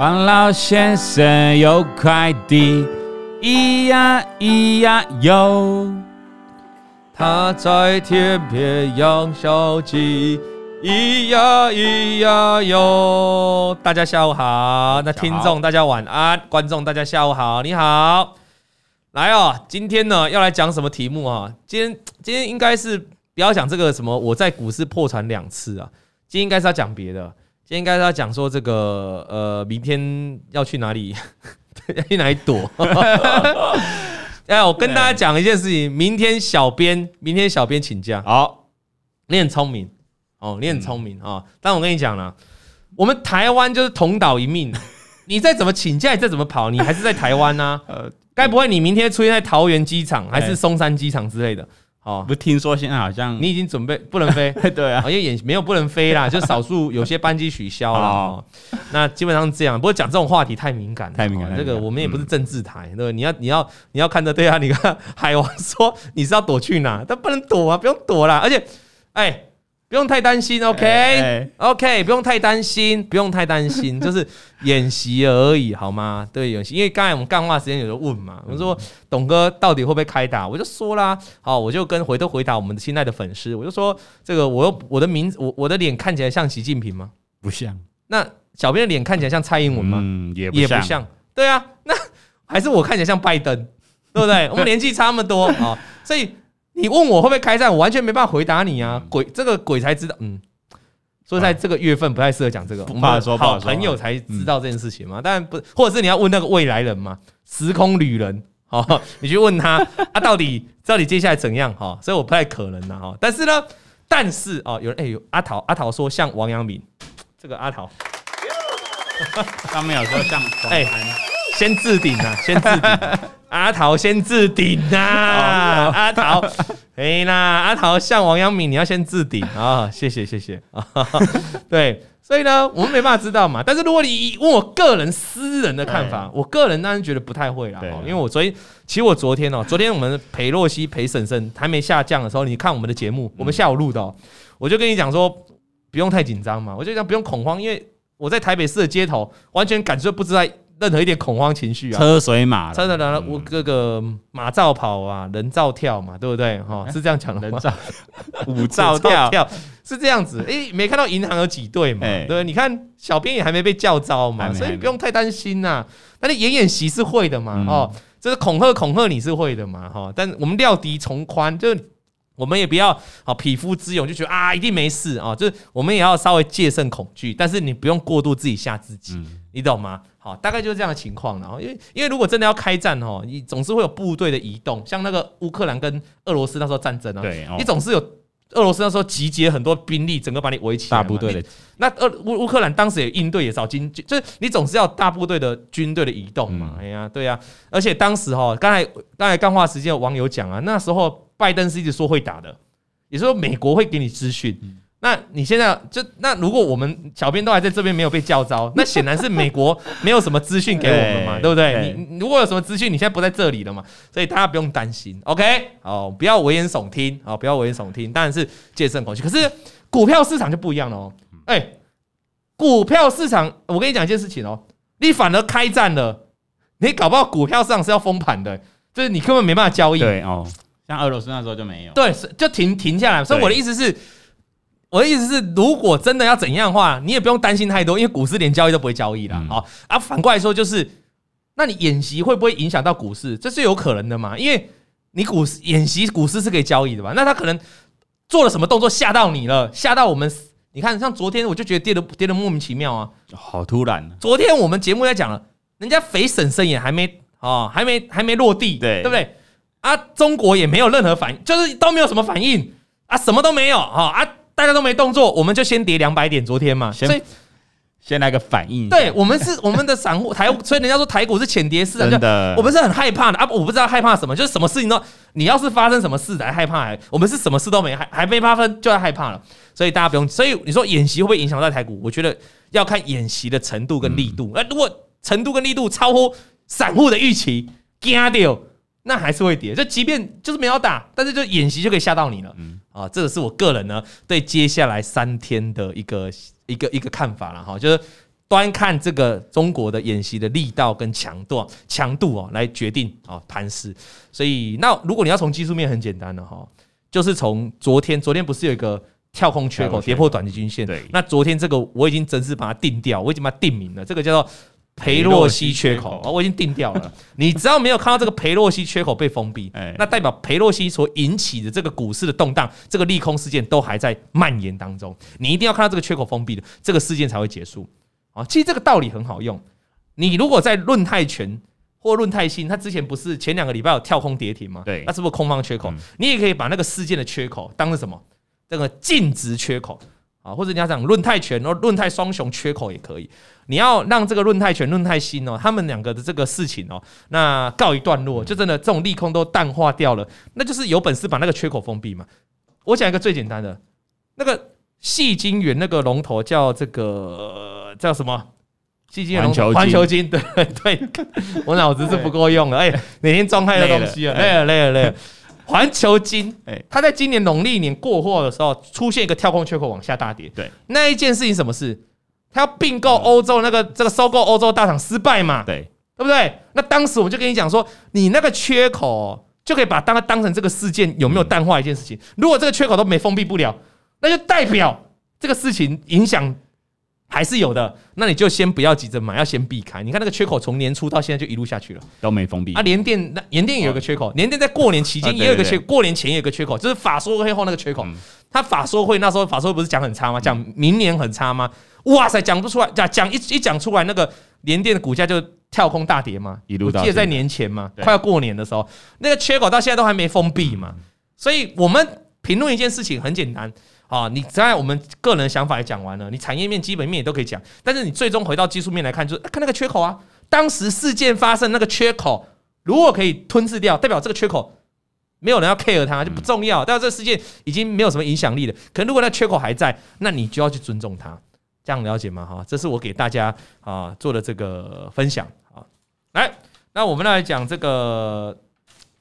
王老先生有快递，咿呀咿呀哟，他在天边养小鸡，咿呀咿呀哟。大家下午好，那听众大家晚安，观众大家下午好，你好，来哦，今天呢要来讲什么题目啊？今天今天应该是不要讲这个什么，我在股市破产两次啊，今天应该是要讲别的。今天应该是要讲说这个呃，明天要去哪里？要去哪里躲？哎，我跟大家讲一件事情，明天小编，明天小编请假。好，你很聪明哦，你很聪明啊、哦。但我跟你讲了，我们台湾就是同岛一命，你再怎么请假，你再怎么跑，你还是在台湾呐、啊。呃，该不会你明天出现在桃园机场，还是松山机场之类的？哦，不听说现在好像你已经准备不能飞，对啊，因为也没有不能飞啦，就少数有些班机取消了。哦，那基本上是这样。不过讲这种话题太敏感了，太敏感。这个我们也不是政治台，对不对？你要你要你要看着对啊。你看 海王说你是要躲去哪？但不能躲啊，不用躲啦。而且，哎。不用太担心，OK，OK，不用太担心，不用太担心，就是演习而已，好吗？对，演习。因为刚才我们干话时间有人问嘛，我说董哥到底会不会开打？我就说啦，好，我就跟回头回答我们的亲爱的粉丝，我就说这个，我我的名字，我我的脸看起来像习近平吗？不像。那小编的脸看起来像蔡英文吗？嗯，也也不像。对啊，那还是我看起来像拜登，对不对？我们年纪差那么多啊，所以。你问我会不会开战，我完全没办法回答你啊！鬼，这个鬼才知道。嗯，所以在这个月份不太适合讲这个。我们好朋友才知道这件事情嘛。当然不，或者是你要问那个未来人嘛，时空旅人。好，你去问他啊，到底到底接下来怎样？哈，所以我不太可能的哈。但是呢，但是哦，有人哎有，阿桃阿桃说像王阳明，这个阿桃 上面有说像哎，先置顶啊，先置顶。阿桃先置顶呐，阿桃，哎啦，阿桃像王阳明，你要先置顶啊，谢谢谢谢啊，对，所以呢，我们没办法知道嘛。但是如果你问我个人私人的看法，我个人当然觉得不太会啦，因为我昨天，其实我昨天哦，昨天我们陪洛西陪婶婶还没下降的时候，你看我们的节目，我们下午录的，我就跟你讲说，不用太紧张嘛，我就讲不用恐慌，因为我在台北市的街头，完全感觉不知道。任何一点恐慌情绪啊，车水马，车的人，我这个马照跑啊，人照跳嘛，对不对？哈，是这样讲的吗？人照，舞照跳，是这样子。诶，没看到银行有挤兑嘛？对不对？你看小编也还没被叫招嘛，所以不用太担心呐。但是演演习是会的嘛？哦，这是恐吓恐吓你是会的嘛？哈，但我们料敌从宽，就我们也不要好匹夫之勇，就觉得啊一定没事啊，就是我们也要稍微戒慎恐惧，但是你不用过度自己吓自己，你懂吗？好，大概就是这样的情况。然后，因为因为如果真的要开战哦，你总是会有部队的移动，像那个乌克兰跟俄罗斯那时候战争啊，对，你总是有俄罗斯那时候集结很多兵力，整个把你围起来。大部队的，那俄乌乌克兰当时也应对也找军，就是你总是要大部队的军队的移动嘛。哎呀，对呀，而且当时哈，刚才刚才干话时间有网友讲啊，那时候拜登是一直说会打的，也就是说美国会给你资讯。那你现在就那如果我们小编都还在这边没有被叫招，那显然是美国没有什么资讯给我们嘛，对不对？你如果有什么资讯，你现在不在这里了嘛，所以大家不用担心，OK？哦，不要危言耸听，哦，不要危言耸听，当然是戒慎恐惧。可是股票市场就不一样了哦，哎，股票市场，我跟你讲一件事情哦，你反而开战了，你搞不好股票市场是要封盘的，就是你根本没办法交易。对哦，像俄罗斯那时候就没有，对，就停停下来。所以我的意思是。我的意思是，如果真的要怎样的话，你也不用担心太多，因为股市连交易都不会交易了。好啊，反过来说就是，那你演习会不会影响到股市？这是有可能的嘛？因为你股市演习，股市是可以交易的嘛？那他可能做了什么动作吓到你了，吓到我们？你看，像昨天我就觉得跌的跌的莫名其妙啊，好突然。昨天我们节目在讲了，人家肥婶婶也还没啊，还没还没落地，对对不对？啊，中国也没有任何反应，就是都没有什么反应啊，什么都没有啊。大家都没动作，我们就先跌两百点。昨天嘛，所以先来个反应。对，我们是 我们的散户台，所以人家说台股是浅跌市场，真的，我们是很害怕的啊！我不知道害怕什么，就是什么事情都，你要是发生什么事才害怕，我们是什么事都没，还还没发生就要害怕了。所以大家不用。所以你说演习会不会影响到台股？我觉得要看演习的程度跟力度。那如果程度跟力度超乎散户的预期，惊掉。那还是会跌，就即便就是没有打，但是就演习就可以吓到你了。嗯，啊，这个是我个人呢对接下来三天的一个一个一个看法了哈，就是端看这个中国的演习的力道跟强度强度哦来决定啊盘势。所以那如果你要从技术面很简单的哈，就是从昨天昨天不是有一个跳空缺口跌破短期均线？对，那昨天这个我已经正式把它定掉，我已经把它定名了，这个叫做。裴洛西缺口，我已经定掉了。你只要没有看到这个裴洛西缺口被封闭，那代表裴洛西所引起的这个股市的动荡，这个利空事件都还在蔓延当中。你一定要看到这个缺口封闭的这个事件才会结束啊！其实这个道理很好用。你如果在论泰拳或论泰信，它之前不是前两个礼拜有跳空跌停吗？对，那是不是空方缺口？你也可以把那个事件的缺口当成什么？这个净值缺口。啊，或者你要讲论泰拳哦，论泰双雄缺口也可以。你要让这个论泰拳、论泰新哦，他们两个的这个事情哦，那告一段落，就真的这种利空都淡化掉了，那就是有本事把那个缺口封闭嘛。我讲一个最简单的，那个矽晶圆那个龙头叫这个叫什么？矽晶圆龙头环球金，对对，我脑子是不够用了，哎，每天装太多东西了，累了累了累了。环球金，哎，它在今年农历年过后的时候，出现一个跳空缺口往下大跌。对，那一件事情什么事？它要并购欧洲那个这个收购欧洲大厂失败嘛？对，对不对？那当时我们就跟你讲说，你那个缺口就可以把当当成这个事件有没有淡化一件事情。如果这个缺口都没封闭不了，那就代表这个事情影响。还是有的，那你就先不要急着买，要先避开。你看那个缺口从年初到现在就一路下去了，都没封闭啊。联电那联电也有个缺口，联电在过年期间也有个缺，过年前也有个缺口，就是法说会后那个缺口。他法说会那时候法说会不是讲很差吗？讲明年很差吗？哇塞，讲不出来，讲讲一一讲出来，那个联电的股价就跳空大跌嘛，一路到。记得在年前嘛，快要过年的时候，那个缺口到现在都还没封闭嘛。所以我们评论一件事情很简单。啊，你在我们个人想法也讲完了，你产业面、基本面也都可以讲，但是你最终回到技术面来看，就是看那个缺口啊。当时事件发生那个缺口，如果可以吞噬掉，代表这个缺口没有人要 care 它，就不重要，代表这个事件已经没有什么影响力了。可能如果那缺口还在，那你就要去尊重它，这样了解吗？哈，这是我给大家啊做的这个分享啊。来，那我们来讲这个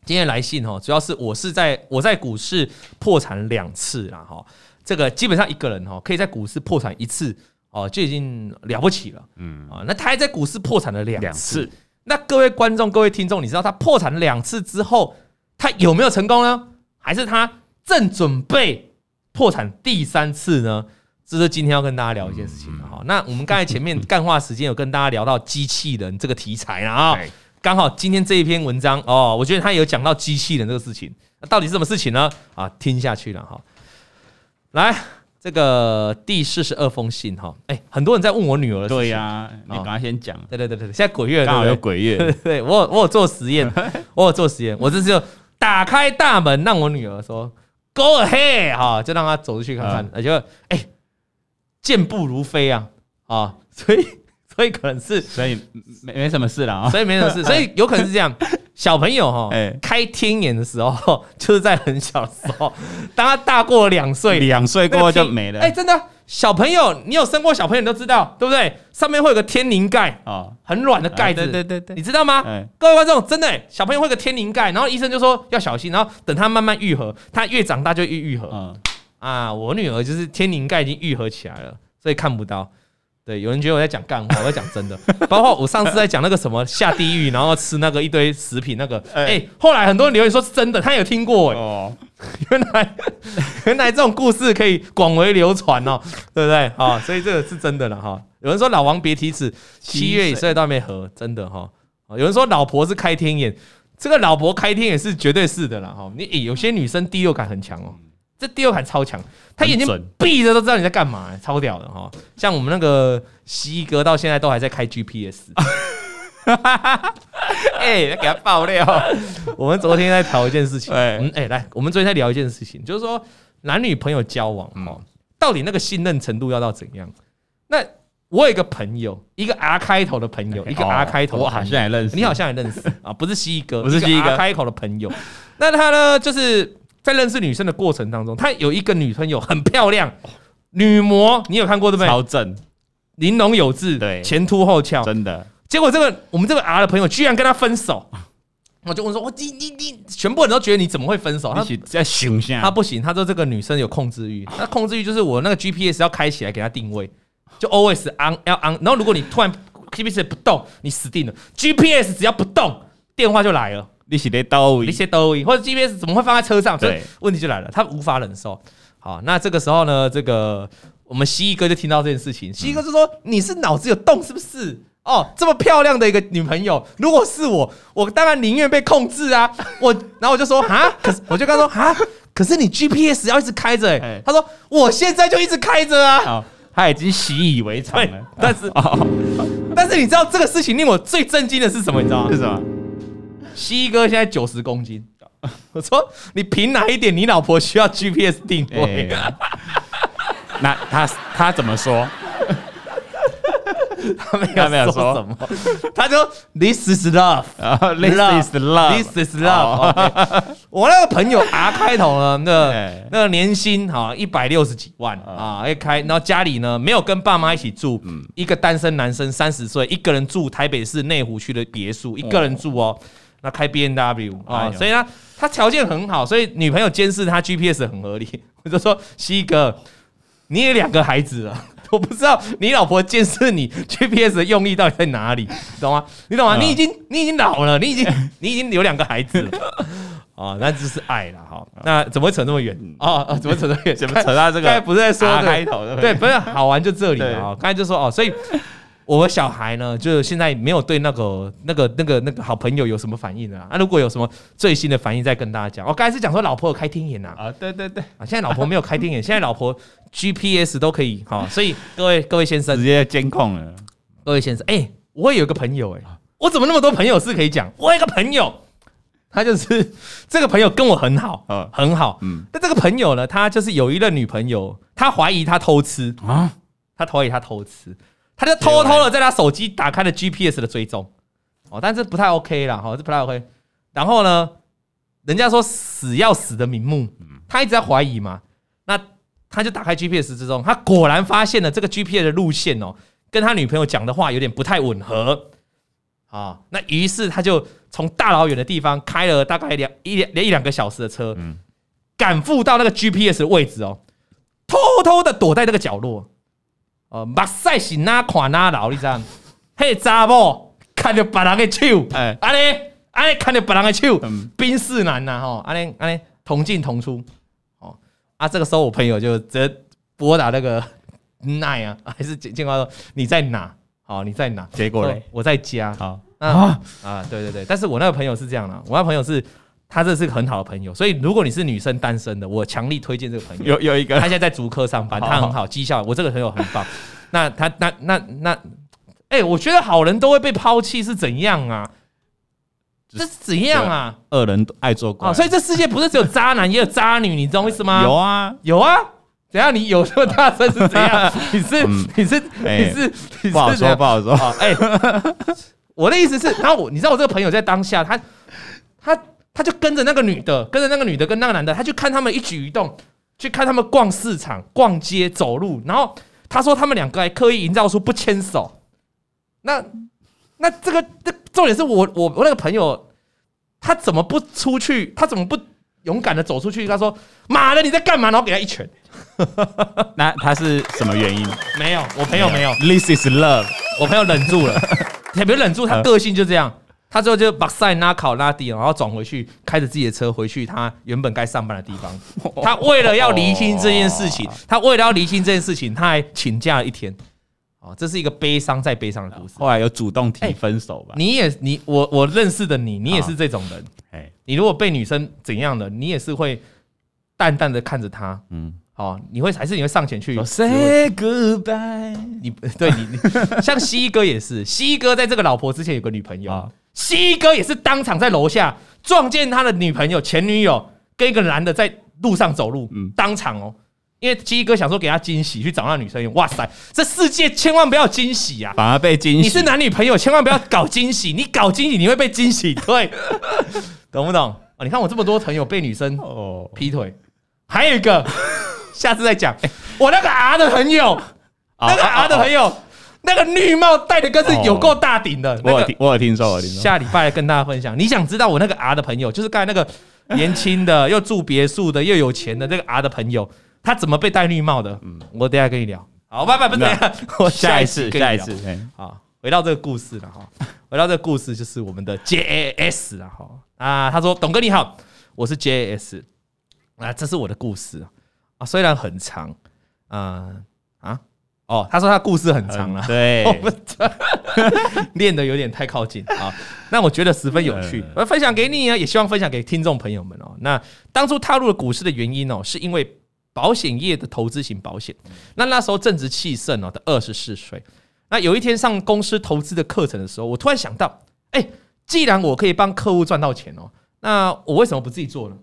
今天来信哈，主要是我是在我在股市破产两次了哈。这个基本上一个人哦，可以在股市破产一次哦，就已经了不起了。嗯啊，那他还在股市破产了两次。那各位观众、各位听众，你知道他破产两次之后，他有没有成功呢？还是他正准备破产第三次呢？这是今天要跟大家聊一件事情的哈。那我们刚才前面干话时间有跟大家聊到机器人这个题材了啊，刚好今天这一篇文章哦，我觉得他有讲到机器人这个事情，那到底是什么事情呢？啊，听下去了哈。来，这个第四十二封信哈，哎，很多人在问我女儿的事情。对呀，你赶快先讲。对对对对，现在鬼月刚好有鬼月，对，对我 我有做实验，我有做实验，我这就打开大门让我女儿说 “Go ahead” 哈，就让她走出去看看，而且哎，健步如飞啊啊，所以所以可能是，所以没没什么事了啊，所以没什么事，所以有可能是这样。小朋友哈，开天眼的时候就是在很小的时候，当他大过两岁，两岁过后就没了。哎，真的，小朋友，你有生过小朋友你都知道，对不对？上面会有个天灵盖啊，很软的盖子，对对对对，你知道吗？各位观众，真的，小朋友会有个天灵盖，然后医生就说要小心，然后等他慢慢愈合，他越长大就越愈合。啊，我女儿就是天灵盖已经愈合起来了，所以看不到。对，有人觉得我在讲干话，我在讲真的。包括我上次在讲那个什么下地狱，然后吃那个一堆食品那个，哎、欸，后来很多人留言说是真的，他有听过哎、欸。哦，原来原来这种故事可以广为流传哦，对不对？啊，所以这个是真的了哈。有人说老王别提此，七月以岁都还没合，真的哈。有人说老婆是开天眼，这个老婆开天眼是绝对是的了哈。你、欸、有些女生第六感很强哦。这第二感超强，他眼睛闭着都知道你在干嘛、欸，超屌的哈！像我们那个西哥到现在都还在开 GPS，哎，给他爆料。我们昨天在聊一件事情，嗯，哎，来，我们昨天在聊一件事情，就是说男女朋友交往哈，到底那个信任程度要到怎样？那我有一个朋友，一个 R 开头的朋友，一个 R 开头，我好像也认识，你好像也认识啊？不是西哥，不是西哥，开口的朋友。那他呢，就是。在认识女生的过程当中，他有一个女朋友很漂亮，女模，你有看过对不对？超正，玲珑有致，对，前凸后翘，真的。结果这个我们这个 R 的朋友居然跟他分手，我就问说：“我你你你，全部人都觉得你怎么会分手？”他在想象，他不行，他说这个女生有控制欲，那控制欲就是我那个 GPS 要开起来给他定位就 always on 要 on，然后如果你突然 GPS 不动，你死定了。GPS 只要不动，电话就来了。你是在兜，你是兜，或者 GPS 怎么会放在车上？对，问题就来了，他无法忍受。好，那这个时候呢，这个我们蜥蜴哥就听到这件事情，蜥蜴哥就说：“你是脑子有洞是不是？哦，这么漂亮的一个女朋友，如果是我，我当然宁愿被控制啊。”我，然后我就说：“啊，可是我就跟他说啊，可是你 GPS 要一直开着哎、欸。”他说：“我现在就一直开着啊。”他已经习以为常了，但是，但是你知道这个事情令我最震惊的是什么？你知道吗？是什么？西哥现在九十公斤，我说你凭哪一点？你老婆需要 GPS 定位？那他他怎么说？他没有说。什么，他说 This is love，This is love，This is love。我那个朋友 R 开头呢，那 那个年薪哈一百六十几万啊，一开，然后家里呢没有跟爸妈一起住，一个单身男生三十岁，一个人住台北市内湖区的别墅，一个人住哦。那开 B N W 啊，所以呢，他条件很好，所以女朋友监视他 GPS 很合理。我就说，西哥，你也两个孩子了，我不知道你老婆监视你 GPS 的用意到底在哪里，懂吗？你懂吗？你已经你已经老了，你已经你已经有两个孩子了 啊，那只是爱了哈。那怎么会扯那么远啊？怎么扯那么远？怎么扯到这个？刚才不是在说开头对，不是好玩就这里啊。刚才就说哦，所以。我小孩呢，就是现在没有对那个、那个、那个、那个好朋友有什么反应啊？啊，如果有什么最新的反应，再跟大家讲。我刚才是讲说老婆有开天眼呐，啊，对对对，啊，现在老婆没有开天眼，现在老婆 GPS 都可以，好，所以各位各位先生直接监控了。各位先生，哎，我也有个朋友，哎，我怎么那么多朋友是可以讲？我有一个朋友，他就是 这个朋友跟我很好，很好，嗯，但这个朋友呢，他就是有一任女朋友，他怀疑他偷吃啊，他怀疑他偷吃。他就偷偷的在他手机打开了 GPS 的追踪，哦，但是不太 OK 啦，哈，这不太 OK。然后呢，人家说死要死的瞑目，他一直在怀疑嘛，那他就打开 GPS 之中，他果然发现了这个 GPS 的路线哦，跟他女朋友讲的话有点不太吻合，啊，那于是他就从大老远的地方开了大概两一两一两个小时的车，赶赴到那个 GPS 的位置哦，偷偷的躲在那个角落。呃，目屎是哪看哪流，你知道？嘿，查某看着别人的手，哎，安尼安尼看着别人的手，宾士男呐，吼，安尼安尼同进同出，哦，啊，这个时候我朋友就直接拨打那个 奈啊，还是电话说你在哪？好，你在哪？结果嘞，我在家。好啊啊，对对对，但是我那个朋友是这样的，我那个朋友是。他这是个很好的朋友，所以如果你是女生单身的，我强力推荐这个朋友。有有一个，他现在在足科上班，他很好，绩效。我这个朋友很棒。那他那那那，哎，我觉得好人都会被抛弃是怎样啊？这是怎样啊？恶人爱做怪，所以这世界不是只有渣男，也有渣女，你懂我意思吗？有啊，有啊。怎样？你有这么大声是怎样？你是你是你是你是不好说不好说。哎，我的意思是，然后我你知道我这个朋友在当下，他他。他就跟着那个女的，跟着那个女的跟那个男的，他去看他们一举一动，去看他们逛市场、逛街、走路。然后他说他们两个还刻意营造出不牵手。那那这个这重点是我我我那个朋友，他怎么不出去？他怎么不勇敢的走出去？他说：“妈的，你在干嘛？”然后给他一拳。那他是什么原因？没有，我朋友没有。This is love。我朋友忍住了，也别忍住，他个性就这样。他最后就把赛拉考拉低，然后转回去，开着自己的车回去他原本该上班的地方。他为了要厘清这件事情，他为了要厘清这件事情，他还请假了一天。哦，这是一个悲伤再悲伤的故事。后来有主动提分手吧？你也你我我认识的你，你也是这种人。哎，你如果被女生怎样的，你也是会淡淡的看着她。嗯，好，你会还是你会上前去 say goodbye？你对你你像西哥也是，西哥在这个老婆之前有个女朋友。西哥也是当场在楼下撞见他的女朋友前女友跟一个男的在路上走路，嗯，当场哦，因为鸡哥想说给他惊喜，去找那女生用。哇塞，这世界千万不要惊喜啊，反而被惊喜。你是男女朋友，千万不要搞惊喜，你搞惊喜你会被惊喜，对，懂不懂？啊，你看我这么多朋友被女生哦劈腿，还有一个，下次再讲。我那个 R 的朋友，那个 R 的朋友。那个绿帽戴的更是有够大顶的，我有听，我有听说，我听说。下礼拜跟大家分享，你想知道我那个 R 的朋友，就是刚才那个年轻的又住别墅的又有钱的这个 R 的朋友，他怎么被戴绿帽的？嗯，我等下跟你聊。好，拜拜不等下，我下一次，下一次，好，回到这个故事了哈，回到这个故事就是我们的 JAS 了哈啊，他说董哥你好，我是 JAS 啊，这是我的故事啊，虽然很长，啊啊。哦，他说他故事很长了，对，练的有点太靠近 啊。那我觉得十分有趣，我分享给你啊，也希望分享给听众朋友们哦。那当初踏入了股市的原因哦，是因为保险业的投资型保险。那那时候正值气盛哦，的二十四岁。那有一天上公司投资的课程的时候，我突然想到，哎，既然我可以帮客户赚到钱哦，那我为什么不自己做呢？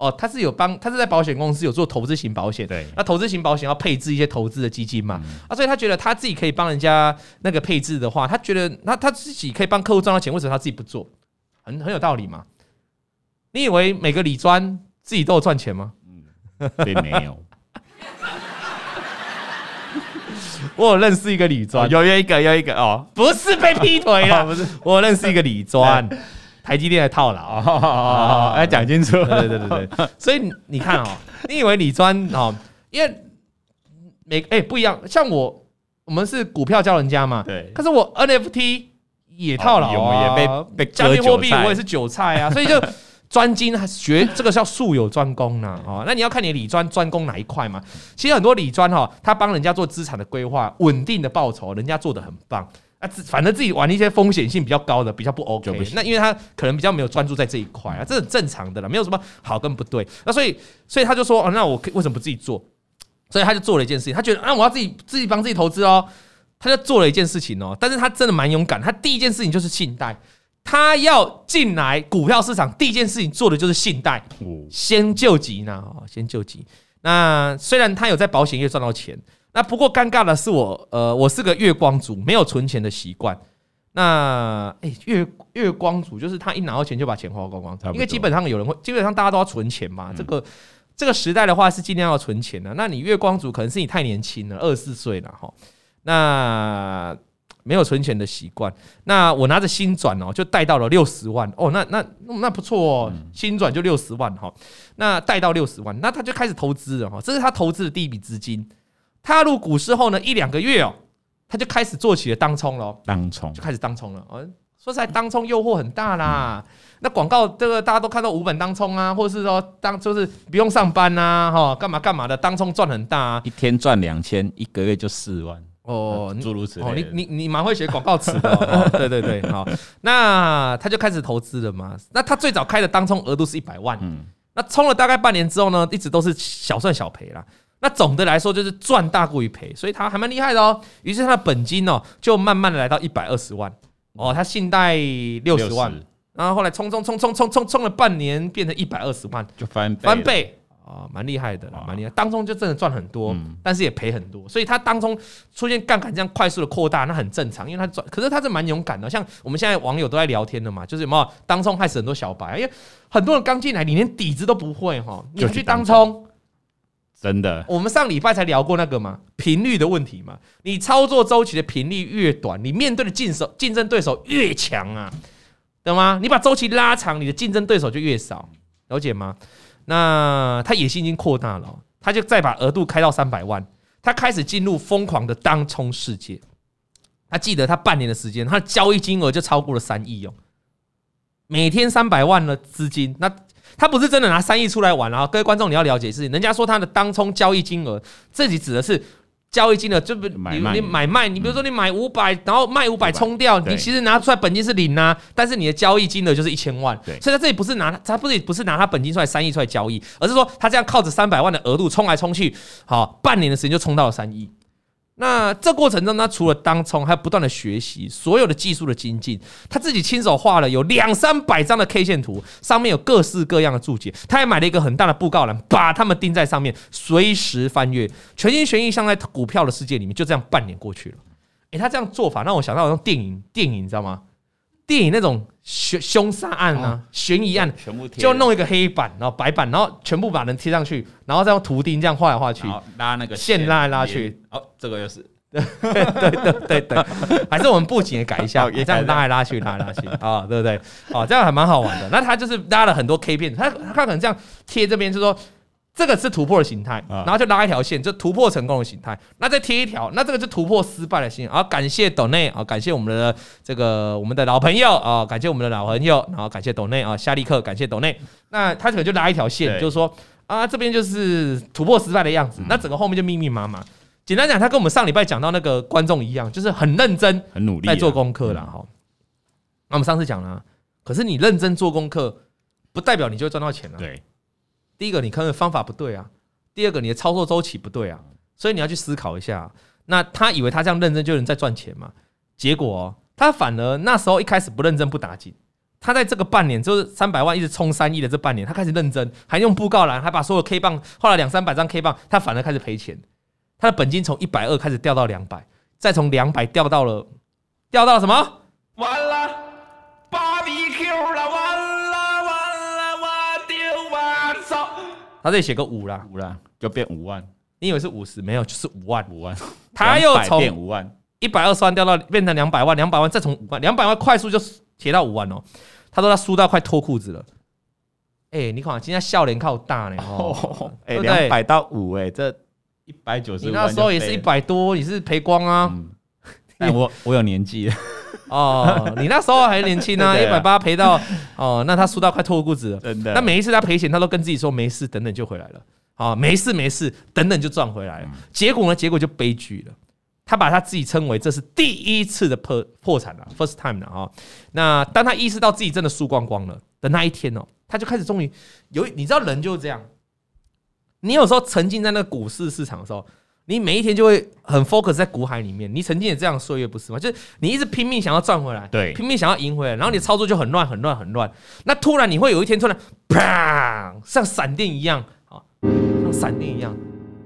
哦，他是有帮，他是在保险公司有做投资型保险。对，那投资型保险要配置一些投资的基金嘛，啊，所以他觉得他自己可以帮人家那个配置的话，他觉得那他自己可以帮客户赚到钱，为什么他自己不做？很很有道理嘛。你以为每个理专自己都有赚钱吗？嗯，并没有。我有认识一个理专，有一个，有一个哦，不是被劈腿了，不是，我认识一个理专。台积电的套牢啊，来讲清楚。对对对对对，所以你看哦，你以为理专哦，因为每哎不一样，像我我们是股票教人家嘛，对。可是我 NFT 也套牢啊，也被被加密货币我也是韭菜啊，所以就专精学这个叫术有专攻呢。哦，那你要看你理专专攻哪一块嘛？其实很多理专哈，他帮人家做资产的规划，稳定的报酬，人家做的很棒。啊，反正自己玩一些风险性比较高的，比较不 OK。那因为他可能比较没有专注在这一块啊，这很正常的啦，没有什么好跟不对。那所以，所以他就说，哦，那我为什么不自己做？所以他就做了一件事情，他觉得，啊，我要自己自己帮自己投资哦。他就做了一件事情哦，但是他真的蛮勇敢。他第一件事情就是信贷，他要进来股票市场，第一件事情做的就是信贷，先救急呢，先救急。那虽然他有在保险业赚到钱。那不过尴尬的是我，呃，我是个月光族，没有存钱的习惯。那哎、欸，月月光族就是他一拿到钱就把钱花光光，因为基本上有人会，基本上大家都要存钱嘛。这个这个时代的话是尽量要存钱的。那你月光族可能是你太年轻了，二十四岁了哈。那没有存钱的习惯。那我拿着新转哦，就贷到了六十万哦。那那那不错哦，新转就六十万哈。那贷到六十万，那他就开始投资了哈。这是他投资的第一笔资金。踏入股市后呢，一两个月哦，他就开始做起了当冲了。当冲就开始当冲了。哦，说实在，当冲诱惑很大啦。那广告这个大家都看到五本当冲啊，或者是说当就是不用上班呐，哈，干嘛干嘛的，当冲赚很大啊，一天赚两千，一个月就四万哦，诸如此类。哦，你你你蛮会写广告词的，对对对，好，那他就开始投资了嘛。那他最早开的当冲额度是一百万，嗯，那冲了大概半年之后呢，一直都是小赚小赔啦。那总的来说就是赚大过于赔，所以他还蛮厉害的哦。于是他的本金哦，就慢慢的来到一百二十万哦。他信贷六十万，然后后来冲冲冲冲冲冲冲了半年，变成一百二十万，就翻翻倍啊，蛮厉害的，蛮厉害。当中就真的赚很多，但是也赔很多。所以他当中出现杠杆这样快速的扩大，那很正常，因为他赚。可是他是蛮勇敢的，像我们现在网友都在聊天的嘛，就是有没有当冲害死很多小白？因为很多人刚进来，你连底子都不会哈，你去当冲。真的，我们上礼拜才聊过那个嘛，频率的问题嘛。你操作周期的频率越短，你面对的竞手竞争对手越强啊，懂吗？你把周期拉长，你的竞争对手就越少，了解吗？那他野心已经扩大了，他就再把额度开到三百万，他开始进入疯狂的当冲世界。他记得他半年的时间，他的交易金额就超过了三亿哦，每天三百万的资金，那。他不是真的拿三亿出来玩啊！各位观众，你要了解是，人家说他的当冲交易金额，这里指的是交易金额，就不你你买卖，你比如说你买五百，然后卖五百冲掉，你其实拿出来本金是零啊，但是你的交易金额就是一千万。所以他这里不是拿他不是不是拿他本金出来三亿出来交易，而是说他这样靠着三百万的额度冲来冲去，好，半年的时间就冲到了三亿。那这过程中，他除了当冲，还不断的学习所有的技术的精进。他自己亲手画了有两三百张的 K 线图，上面有各式各样的注解。他还买了一个很大的布告栏，把他们钉在上面，随时翻阅，全心全意像在股票的世界里面。就这样半年过去了。诶，他这样做法让我想到那种电影，电影你知道吗？电影那种凶凶杀案啊，悬疑案，全部就弄一个黑板，然后白板，然后全部把人贴上去，然后再用图钉这样画来画去，拉那个线拉来拉去。哦，这个又是，对对对对对，还是我们布景也改一下，也这样拉来拉去，拉来拉去啊，对不对？哦，这样还蛮好玩的。那他就是拉了很多 K 片，他他可能这样贴这边，就是说这个是突破的形态，然后就拉一条线，就突破成功的形态。那再贴一条，那这个就突破失败的形态。然后感谢斗内啊，感谢我们的这个我们的老朋友啊，感谢我们的老朋友，然后感谢斗内啊，夏利克感谢斗内。那他可能就拉一条线，就是说啊，这边就是突破失败的样子。那整个后面就密密麻麻。简单讲，他跟我们上礼拜讲到那个观众一样，就是很认真、很努力在做功课了哈。那我们上次讲了，可是你认真做功课，不代表你就会赚到钱了。对。第一个，你可能方法不对啊；第二个，你的操作周期不对啊，所以你要去思考一下。那他以为他这样认真就能再赚钱嘛？结果他反而那时候一开始不认真不打紧，他在这个半年就是三百万一直冲三亿的这半年，他开始认真，还用布告栏，还把所有 K 棒画了两三百张 K 棒，他反而开始赔钱。他的本金从一百二开始掉到两百，再从两百掉到了掉到什么？完了他这里写个五啦，五啦，就变五万。你以为是五十？没有，就是五万，五万。他又从五万一百二十万掉到变成两百万，两百万再从五万，两百万快速就贴到五万哦。他说他输到快脱裤子了。哎，你看，今天笑脸靠大呢 哦。哎，两百到五，哎，这一百九十。你那时候也是一百多，你是赔光啊？但我我有年纪了。哦，你那时候还年轻啊，一百八赔到哦，那他输到快脱裤子了。真的，那每一次他赔钱，他都跟自己说没事，等等就回来了。啊，没事没事，等等就赚回来了。结果呢？结果就悲剧了。他把他自己称为这是第一次的破破产了，first time 了啊。那当他意识到自己真的输光光了的那一天哦，他就开始终于有，你知道人就是这样。你有时候沉浸在那个股市市场的时候。你每一天就会很 focus 在股海里面，你曾经也这样岁月不是吗？就是你一直拼命想要赚回来，对，拼命想要赢回来，然后你的操作就很乱、很乱、很乱。那突然你会有一天突然啪，像闪电一样啊，像闪电一样，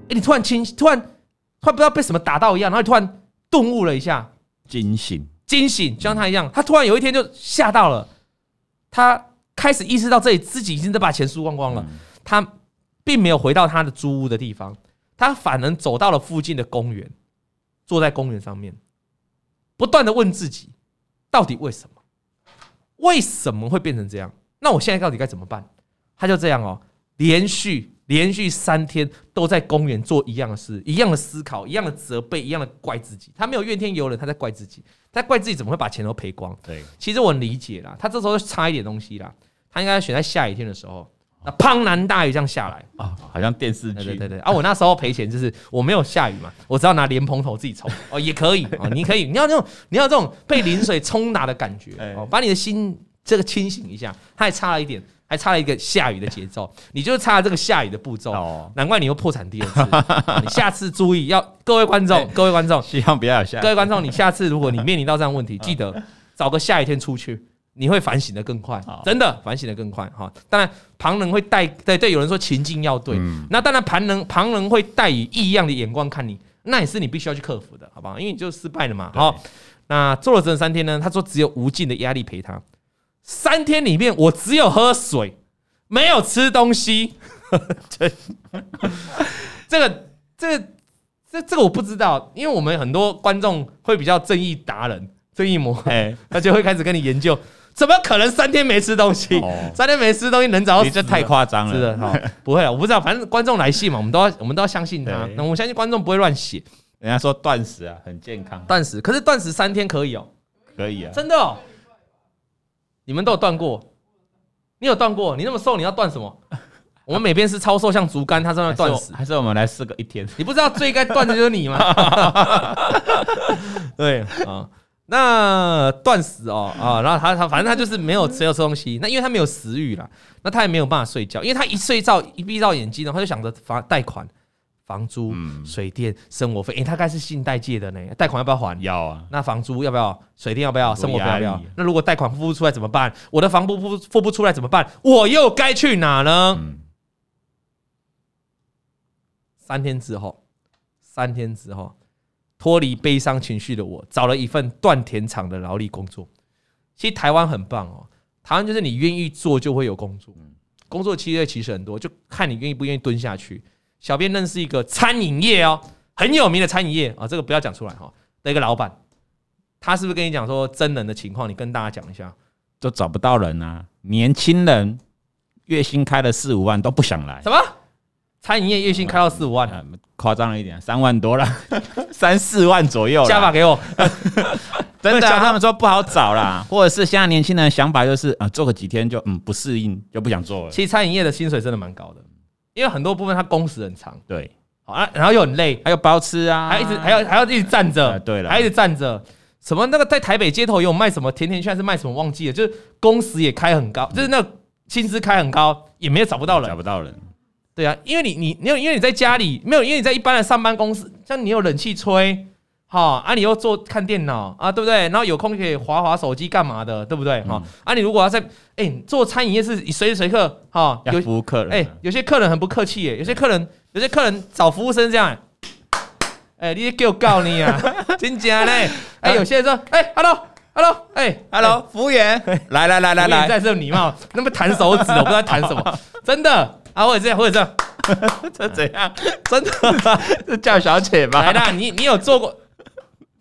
哎，你突然清，突然突然不知道被什么打到一样，然后你突然顿悟了一下，惊醒，惊醒，就像他一样，他突然有一天就吓到了，他开始意识到这里自己已经在把钱输光光了，他并没有回到他的租屋的地方。他反而走到了附近的公园，坐在公园上面，不断的问自己：到底为什么？为什么会变成这样？那我现在到底该怎么办？他就这样哦，连续连续三天都在公园做一样的事，一样的思考，一样的责备，一样的怪自己。他没有怨天尤人，他在怪自己，他在怪自己怎么会把钱都赔光？对，其实我理解啦，他这时候差一点东西啦，他应该选在下雨天的时候。那滂南大雨这样下来啊，好像电视剧。对对对啊，我那时候赔钱就是我没有下雨嘛，我只要拿莲蓬头自己冲哦，也可以哦，你可以，你要那种你要这种被淋水冲打的感觉 哦，把你的心这个清醒一下。他还差了一点，还差了一个下雨的节奏，你就是差了这个下雨的步骤，难怪你又破产第二次。你下次注意，要各位观众，各位观众，希望不要有下。各位观众，你下次如果你面临到这样问题，记得找个下雨天出去。你会反省的更快，真的反省的更快哈。当然，旁人会带对对，有人说情境要对，那当然旁人旁人会带以异样的眼光看你，那也是你必须要去克服的，好不好？因为你就失败了嘛。好，那做了整整三天呢，他说只有无尽的压力陪他。三天里面，我只有喝水，没有吃东西。这个这个这这个我不知道，因为我们很多观众会比较正义达人、正义魔，哎，他就会开始跟你研究。怎么可能三天没吃东西？三天没吃东西能找到？这太夸张了。是的，哈，不会啊，我不知道，反正观众来信嘛，我们都要，我们都要相信他。那我相信观众不会乱写。人家说断食啊，很健康。断食，可是断食三天可以哦。可以啊，真的哦。你们都有断过？你有断过？你那么瘦，你要断什么？我们每边是超瘦，像竹竿，他在那断食。还是我们来试个一天？你不知道最该断的就是你吗？对啊。那断食哦啊，然后他他反正他就是没有吃要吃东西，那因为他没有食欲了，那他也没有办法睡觉，因为他一睡觉一闭到眼睛呢，他就想着房贷款、房租、水电、生活费，诶、欸，他该是信贷界的呢，贷款要不要还？要啊。那房租要不要？水电要不要？生活费要不要？那如果贷款付不出来怎么办？我的房不付付不出来怎么办？我又该去哪呢？嗯、三天之后，三天之后。脱离悲伤情绪的我，找了一份断田厂的劳力工作。其实台湾很棒哦，台湾就是你愿意做就会有工作，工作机会其实很多，就看你愿意不愿意蹲下去。小编认识一个餐饮业哦，很有名的餐饮业啊，这个不要讲出来哈的一个老板，他是不是跟你讲说真人的情况？你跟大家讲一下，都找不到人啊，年轻人月薪开了四五万都不想来，什么？餐饮业月薪开到四五万，夸张了一点，三万多了，三四万左右。加码给我，真的，他们说不好找啦，或者是现在年轻人想法就是啊，做个几天就嗯不适应，就不想做了。其实餐饮业的薪水真的蛮高的，因为很多部分它工时很长，对，好啊，然后又很累，还有包吃啊，还一直还要还要一直站着，对了，还一直站着。什么那个在台北街头有卖什么甜甜圈还是卖什么忘记了，就是工时也开很高，就是那个薪资开很高，也没有找不到人，找不到人。对啊，因为你你你有因为你在家里没有，因为你在一般的上班公司，像你有冷气吹，好啊，你又坐看电脑啊，对不对？然后有空可以滑滑手机干嘛的，对不对？哈、嗯、啊，你如果要在哎、欸、做餐饮业是随时随刻哈，有服务客人，哎、欸，有些客人很不客气耶，有些客人有些客人找服务生这样，哎、欸，你给我告你啊，真假嘞？哎、欸，有些人说，哎、欸、，hello，hello，哎，hello，服务员，来来来来来，在这礼貌，那么弹手指，我不知道弹什么，真的。啊，或者这样，或者这样，这怎样？真的是叫小姐吧？来啦，你你有做过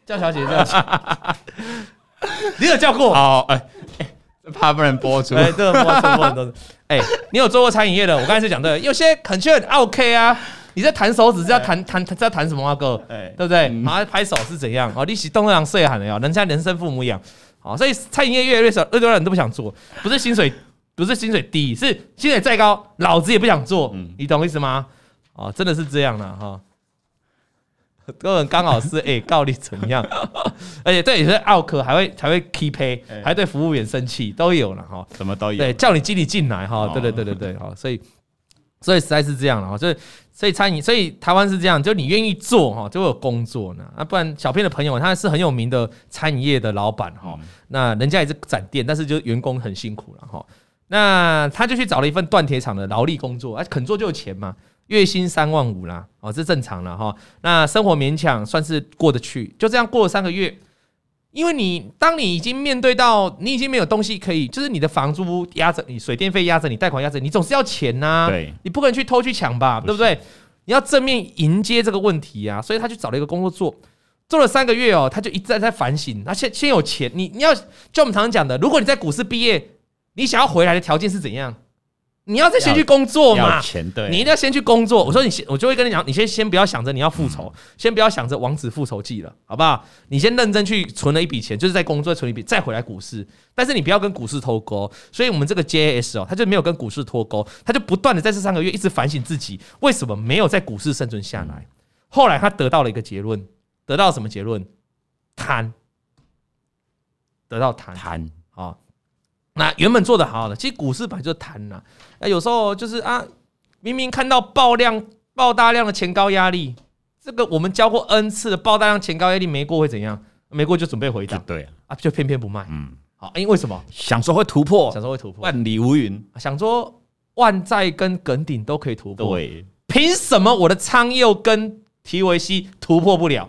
叫小姐这样？你有叫过？好，哎哎，怕不能播出，哎，这个播出很多。哎，你有做过餐饮业的？我刚才是讲的，有些很确很 OK 啊。你在弹手指是要弹弹是要弹什么啊，哥？哎，对不对？啊，拍手是怎样？哦，你是动那样岁喊的呀，人家人生父母养。哦，所以餐饮业越来越少，越多人都不想做，不是薪水。不是薪水低，是薪水再高，老子也不想做。嗯、你懂我意思吗？哦，真的是这样的哈。个人刚好是 哎，告你怎样？而且对有些奥客还会还会 keep pay，还对服务员生气，都有了哈。什么都有。对，叫你经理进来哈。对对对对对，好，所以所以实在是这样了哈。所以所以餐饮，所以台湾是这样，就你愿意做哈，就会有工作呢。啊，不然小片的朋友他是很有名的餐饮业的老板哈，那人家也是展店，但是就员工很辛苦了哈。那他就去找了一份锻铁厂的劳力工作，啊，肯做就有钱嘛，月薪三万五啦，哦，这正常了哈。那生活勉强算是过得去，就这样过了三个月。因为你当你已经面对到你已经没有东西可以，就是你的房租压着你，水电费压着你，贷款压着你，总是要钱呐、啊。对，你不可能去偷去抢吧，对不对？你要正面迎接这个问题啊。所以他去找了一个工作做，做了三个月哦，他就一直在在反省。他先先有钱，你你要就我们常常讲的，如果你在股市毕业。你想要回来的条件是怎样？你要再先去工作嘛？你一定要先去工作。我说你先，我就会跟你讲，你先先不要想着你要复仇，先不要想着王子复仇记了，好不好？你先认真去存了一笔钱，就是在工作存一笔，再回来股市。但是你不要跟股市脱钩。所以我们这个 JAS 哦，他就没有跟股市脱钩，他就不断的在这三个月一直反省自己，为什么没有在股市生存下来？后来他得到了一个结论，得到什么结论？贪，得到贪贪啊。那原本做的好好的，其实股市本来就贪呐。那有时候就是啊，明明看到爆量、爆大量的前高压力，这个我们教过 N 次的爆大量前高压力没过会怎样？没过就准备回档，对啊，就偏偏不卖。嗯，好，因为什么？想说会突破，想说会突破，万里无云，想说万载跟梗顶都可以突破。对，凭什么我的昌佑跟提维西突破不了？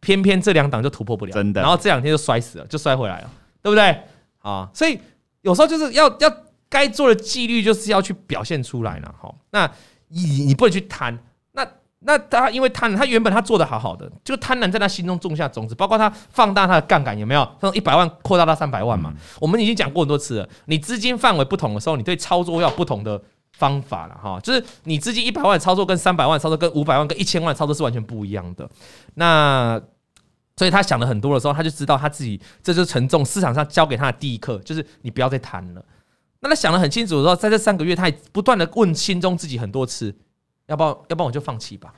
偏偏这两档就突破不了，真的。然后这两天就摔死了，就摔回来了，对不对？啊，所以。有时候就是要要该做的纪律，就是要去表现出来了哈。那你你不能去贪，那那他因为贪婪，他原本他做的好好的，就贪婪在他心中种下种子，包括他放大他的杠杆有没有？从一百万扩大到三百万嘛。我们已经讲过很多次了，你资金范围不同的时候，你对操作要不同的方法了哈。就是你资金一百万操作跟三百万操作跟五百万跟一千万操作是完全不一样的。那所以他想了很多的时候，他就知道他自己这就是沉重市场上教给他的第一课，就是你不要再谈了。那他想的很清楚的时候，在这三个月，他也不断的问心中自己很多次，要不要？要不然我就放弃吧，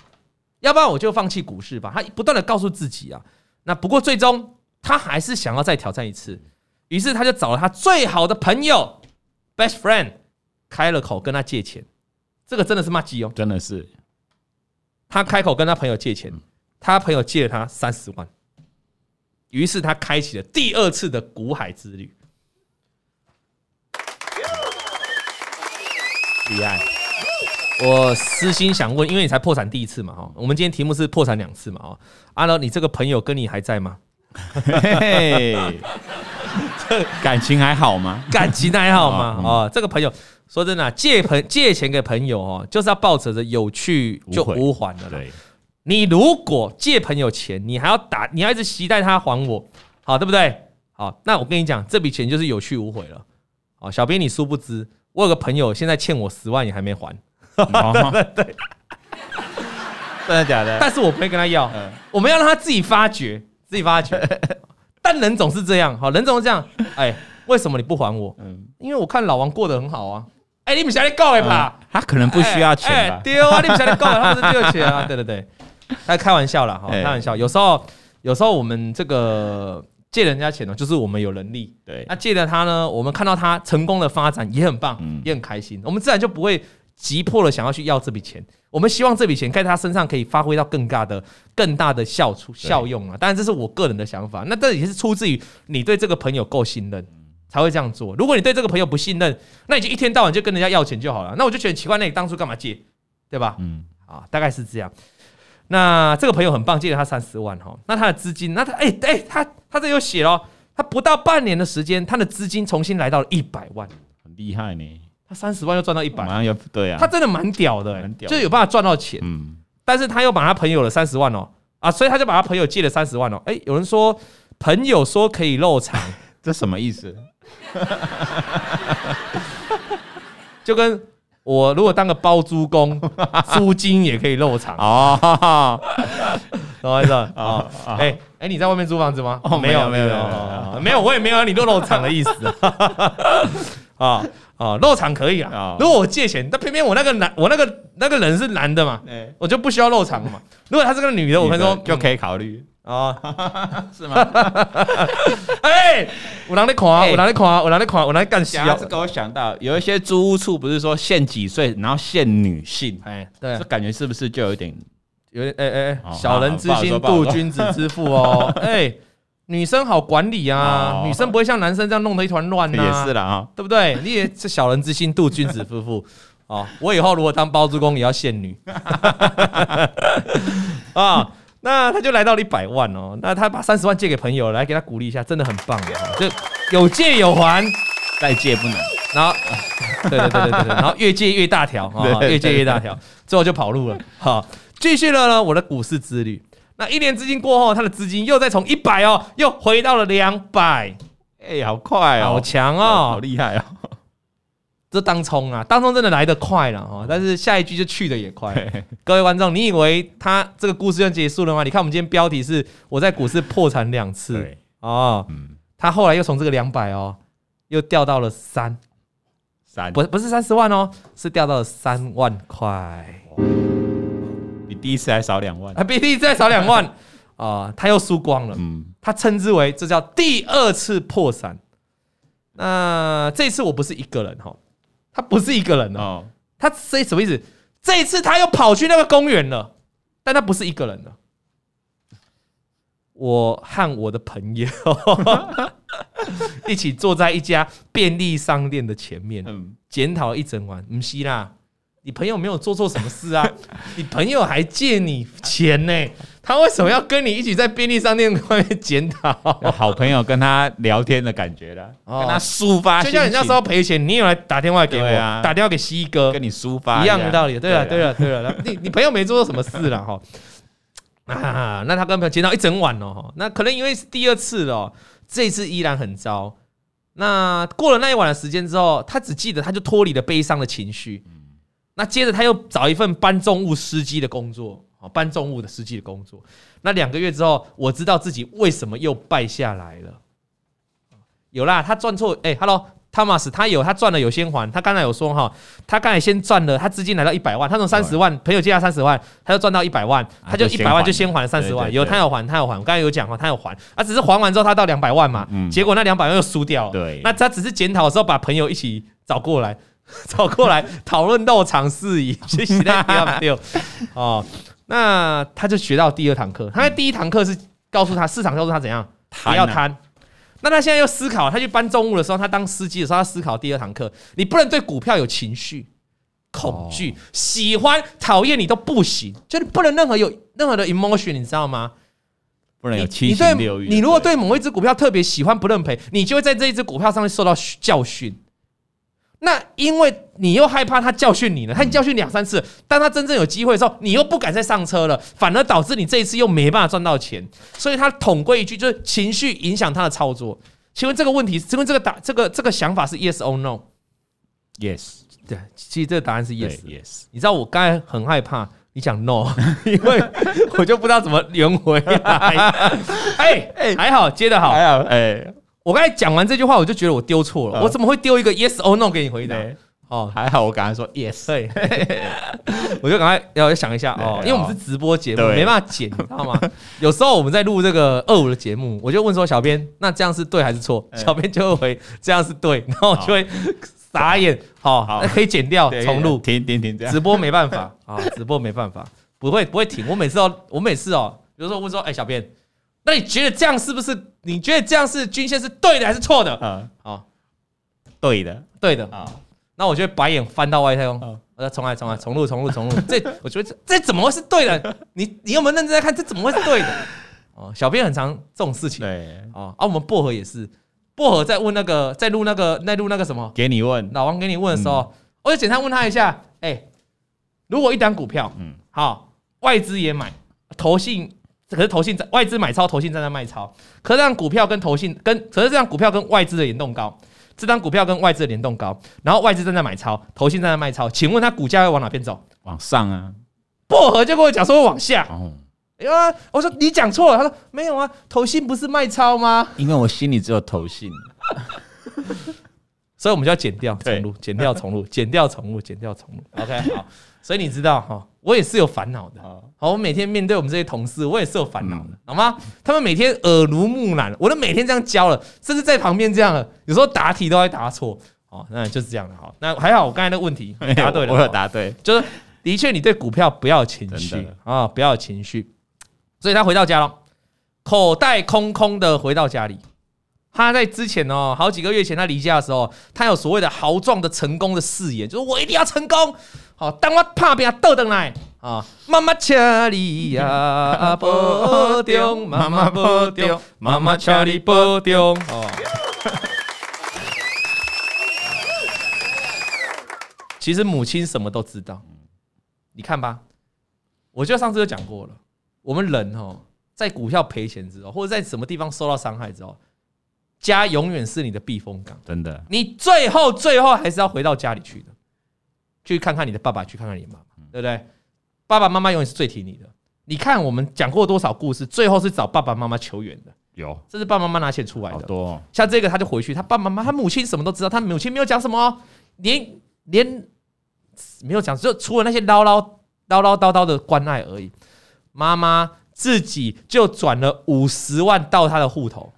要不然我就放弃股市吧。他不断的告诉自己啊，那不过最终他还是想要再挑战一次，于是他就找了他最好的朋友 best friend 开了口跟他借钱，这个真的是骂鸡哦，真的是，他开口跟他朋友借钱，他朋友借了他三十万。于是他开启了第二次的股海之旅。厉害！我私心想问，因为你才破产第一次嘛，哈，我们今天题目是破产两次嘛，哦，阿乐，你这个朋友跟你还在吗？感情还好吗？感情还好吗？哦，这个朋友说真的，借朋借钱给朋友哦，就是要抱着着有去就无还的了。你如果借朋友钱，你还要打，你要一直期待他还我，好，对不对？好，那我跟你讲，这笔钱就是有去无回了。好，小编你殊不知，我有个朋友现在欠我十万也还没还。对对对，真的假的？但是我不会跟他要，嗯、我们要让他自己发掘，自己发掘。但人总是这样，好，人总是这样。哎，为什么你不还我？嗯，因为我看老王过得很好啊。哎，你们想来告哎吧？他可能不需要钱吧？丢啊！你们想来告，他不是丢钱啊？对 对对，他开玩笑啦，哈，开玩笑。有时候，有时候我们这个借人家钱呢，就是我们有能力。对，那借了他呢，我们看到他成功的发展也很棒，也很开心，我们自然就不会。急迫的想要去要这笔钱，我们希望这笔钱在他身上可以发挥到更大的、更大的效出效用啊！当然这是我个人的想法，那这也是出自于你对这个朋友够信任才会这样做。如果你对这个朋友不信任，那你就一天到晚就跟人家要钱就好了。那我就觉得奇怪，那你当初干嘛借？对吧？嗯，啊，大概是这样。那这个朋友很棒，借了他三十万哈。那他的资金，那他哎哎，他他这又写了，他不到半年的时间，他的资金重新来到了一百万，很厉害呢。他三十万又赚到一百，马上又对啊，他真的蛮屌的，就有办法赚到钱。嗯，但是他又把他朋友的三十万哦啊，所以他就把他朋友借了三十万哦。哎，有人说朋友说可以漏财，这什么意思？就跟我如果当个包租公，租金也可以肉偿哦。懂我意思啊？哎哎，你在外面租房子吗？哦，没有没有没有没有，我也没有你肉肉偿的意思 啊。哦，肉偿可以啊。如果我借钱，但偏偏我那个男，我那个那个人是男的嘛，我就不需要肉偿嘛。如果他是个女的，我跟你说就可以考虑啊，是吗？哎，我让你看啊？我让你看啊？我让你看？我让你干戏啊？这个我想到有一些租屋处不是说限几岁，然后限女性，哎，对，这感觉是不是就有点有点哎哎哎，小人之心度君子之腹哦，哎。女生好管理啊，女生不会像男生这样弄得一团乱呐。也是啦啊，对不对？你也是小人之心度君子夫妇哦。我以后如果当包租公也要限女啊。那他就来到了一百万哦。那他把三十万借给朋友来给他鼓励一下，真的很棒的。就有借有还，再借不能。然后，对对对对对，然后越借越大条啊，越借越大条，最后就跑路了。好，继续了呢，我的股市之旅。那一年资金过后，他的资金又再从一百哦，又回到了两百，哎，好快哦，好强哦，好厉害哦！这当冲啊，当冲真的来得快了哦，但是下一句就去的也快。各位观众，你以为他这个故事就结束了吗？你看我们今天标题是我在股市破产两次哦，他后来又从这个两百哦，又掉到了三三，不不是三十万哦，是掉到了三万块。第一次还少两万，啊，比第一次还少两万啊，他又输光了。嗯，他称之为这叫第二次破产。那这次我不是一个人哈，他不是一个人哦，他这什么意思？这一次他又跑去那个公园了，但他不是一个人了。我和我的朋友 一起坐在一家便利商店的前面，检讨一整晚。唔是啦。你朋友没有做错什么事啊？你朋友还借你钱呢，他为什么要跟你一起在便利商店外面检讨？好朋友跟他聊天的感觉了，跟他抒发，就像你那时候赔钱，你有来打电话给我，打电话给西哥，跟你抒发一样的道理。对了，对了，对了，你你朋友没做错什么事了哈？啊，那他跟朋友检讨一整晚哦，那可能因为是第二次了，这次依然很糟。那过了那一晚的时间之后，他只记得他就脱离了悲伤的情绪。那接着他又找一份搬重物司机的工作，啊，搬重物的司机的工作。那两个月之后，我知道自己为什么又败下来了。有啦，他赚错，哎，Hello，Thomas，他有他赚了有先还。他刚才有说哈，他刚才先赚了，他资金来到一百万，他从三十万朋友借他三十万，他就赚到一百万，他就一百万就先还了三十万。有他有还，他有还，我刚才有讲哈，他有还，啊，只是还完之后他到两百万嘛，结果那两百万又输掉。对，那他只是检讨的时候把朋友一起找过来。找过来讨论到场事宜，学习的比较溜哦。那他就学到第二堂课。他在第一堂课是告诉他市场告诉他怎样不要贪。那他现在又思考，他去搬重物的时候，他当司机的时候，他思考第二堂课。你不能对股票有情绪、恐惧、喜欢、讨厌，你都不行。就你不能任何有任何的 emotion，你知道吗？不能有七情六欲。你如果对某一只股票特别喜欢，不认赔，你就会在这一只股票上面受到教训。那因为你又害怕他教训你了，他教训两三次，当他真正有机会的时候，你又不敢再上车了，反而导致你这一次又没办法赚到钱。所以他统归一句，就是情绪影响他的操作。请问这个问题，请问这个答这个这个想法是 yes or no？Yes，对，其实这个答案是 yes，yes。你知道我刚才很害怕，你讲 no，因为我就不知道怎么圆回来。哎哎，还好接得好，还好。哎，我刚才讲完这句话，我就觉得我丢错了。我怎么会丢一个 yes or no 给你回答？哦，还好，我刚才说 yes，对，我就赶快要想一下哦，因为我们是直播节目，没办法剪，你知道吗？有时候我们在录这个二五的节目，我就问说小编，那这样是对还是错？小编就会回这样是对，然后我就会傻眼，好，好可以剪掉重录，停停停，直播没办法啊，直播没办法，不会不会停，我每次哦，我每次哦，比如说问说，哎，小编，那你觉得这样是不是？你觉得这样是均线是对的还是错的？嗯，好，对的，对的啊。那我就会把眼翻到外太空，我再重来重来重录重录重录。这我觉得这这怎么会是对的？你你有没有认真在看？这怎么会是对的？哦，小编很常这种事情。对，哦，啊，我们薄荷也是，薄荷在问那个在录那个在录那个什么？给你问老王给你问的时候，我就简单问他一下，哎，如果一档股票，嗯，好，外资也买，投信可是投信在外资买超，投信正在卖超，可是这样股票跟投信跟可是这样股票跟外资的联动高。这张股票跟外资的联动高，然后外资正在买超，投信正在卖超，请问它股价会往哪边走？往上啊！薄荷就跟我讲说会往下。哦，哎呀，我说你讲错了，他说没有啊，投信不是卖超吗？因为我心里只有投信，所以我们就要剪掉重录，剪掉重录，剪掉重录，剪掉重录。OK，好，所以你知道哈。我也是有烦恼的，好，我每天面对我们这些同事，我也是有烦恼的，好吗？他们每天耳濡目染，我都每天这样教了，甚至在旁边这样了，有时候答题都会答错，哦，那就是这样的，好，那还好，我刚才的问题 答对了，我有答对，就是的确你对股票不要有情绪啊，不要有情绪，所以他回到家了，口袋空空的回到家里，他在之前哦，好几个月前他离家的时候，他有所谓的豪壮的成功的誓言，就是我一定要成功。好，当我拍拼倒转来啊，妈妈请你呀保重，妈妈保重，妈妈请你保重。哦，其实母亲什么都知道，你看吧，我就上次就讲过了，我们人哦，在股票赔钱之后，或者在什么地方受到伤害之后，家永远是你的避风港，真的，你最后最后还是要回到家里去的。去看看你的爸爸，去看看你的妈妈，对不对？爸爸妈妈永远是最挺你的。你看我们讲过多少故事，最后是找爸爸妈妈求援的。有，这是爸爸妈妈拿钱出来的。多，像这个他就回去，他爸爸妈妈，他母亲什么都知道，他母亲没有讲什么，连连没有讲，就除了那些唠唠唠唠叨叨的关爱而已。妈妈自己就转了五十万到他的户头。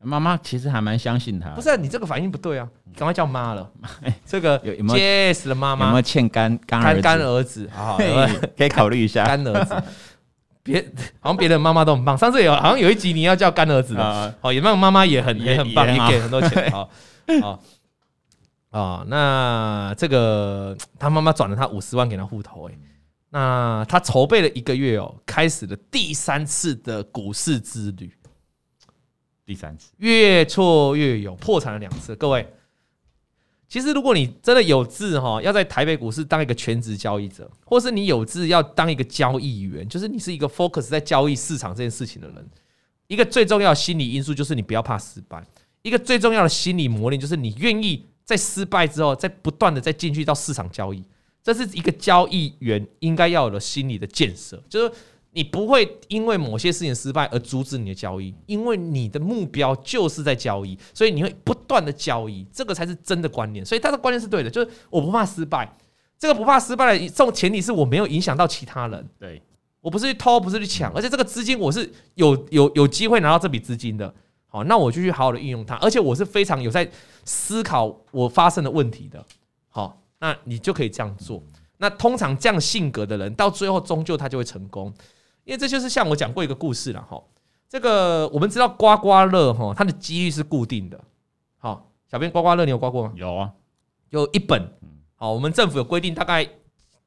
妈妈其实还蛮相信他，不是、啊、你这个反应不对啊！你赶快叫妈了，这个有没有 yes 的妈妈？有没有欠干干干干儿子啊？可以考虑一下干儿子。别，好像别的妈妈都很棒。上次有好像有一集你要叫干儿子的，哦，有没有妈妈也很也很棒，也给很多钱。好，好啊，那这个他妈妈转了他五十万给他户头，哎，那他筹备了一个月哦，开始了第三次的股市之旅。第三次越挫越勇，破产了两次。各位，其实如果你真的有志哈，要在台北股市当一个全职交易者，或是你有志要当一个交易员，就是你是一个 focus 在交易市场这件事情的人，一个最重要的心理因素就是你不要怕失败。一个最重要的心理磨练就是你愿意在失败之后，再不断的再进去到市场交易。这是一个交易员应该要有的心理的建设，就是。你不会因为某些事情失败而阻止你的交易，因为你的目标就是在交易，所以你会不断的交易，这个才是真的观念。所以他的观念是对的，就是我不怕失败。这个不怕失败的这种前提是我没有影响到其他人，对，我不是去偷，不是去抢，而且这个资金我是有有有机会拿到这笔资金的。好，那我就去好好的运用它，而且我是非常有在思考我发生的问题的。好，那你就可以这样做。那通常这样性格的人，到最后终究他就会成功。因为这就是像我讲过一个故事了哈，这个我们知道刮刮乐哈，它的几率是固定的。好，小编刮刮乐你有刮过吗？有啊，有一本。好，我们政府有规定大概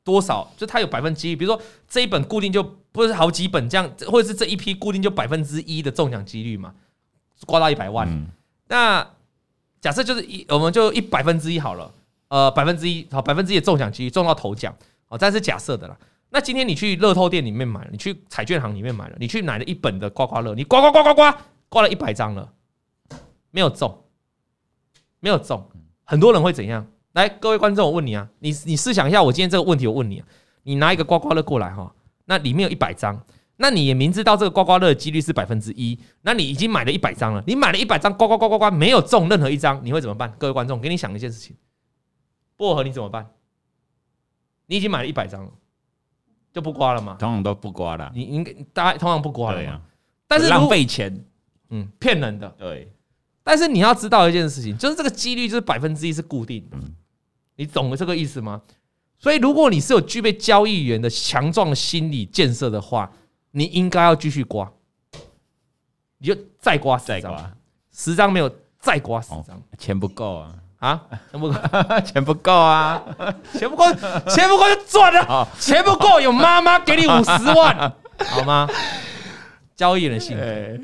多少，就它有百分之一，比如说这一本固定就不是好几本这样，或者是这一批固定就百分之一的中奖几率嘛，刮到一百万。那假设就是一，我们就一百分之一好了，呃，百分之一好，百分之一的中奖几率中到头奖，哦，这是假设的啦。那今天你去乐透店里面买了，你去彩券行里面买了，你去买了一本的刮刮乐，你刮刮刮刮刮刮了一百张了，没有中，没有中，很多人会怎样？来，各位观众，我问你啊，你你试想一下，我今天这个问题，我问你啊，你拿一个刮刮乐过来哈，那里面有一百张，那你也明知道这个刮刮乐的几率是百分之一，那你已经买了一百张了，你买了一百张，刮刮刮刮刮，没有中任何一张，你会怎么办？各位观众，给你想一件事情，薄荷你怎么办？你已经买了一百张了，就不刮了吗？通常都不刮了，你应该大家通常不刮了呀，但是浪费钱，嗯，骗人的，对。但是你要知道一件事情，就是这个几率就是百分之一是固定的，你懂了这个意思吗？所以如果你是有具备交易员的强壮心理建设的话，你应该要继续刮，你就再刮十张，十张没有再刮十张，钱不够啊啊，钱不够，钱不够啊，钱不够，钱不够就赚了，钱不够有妈妈给你五十万，好吗？交易人的心。态，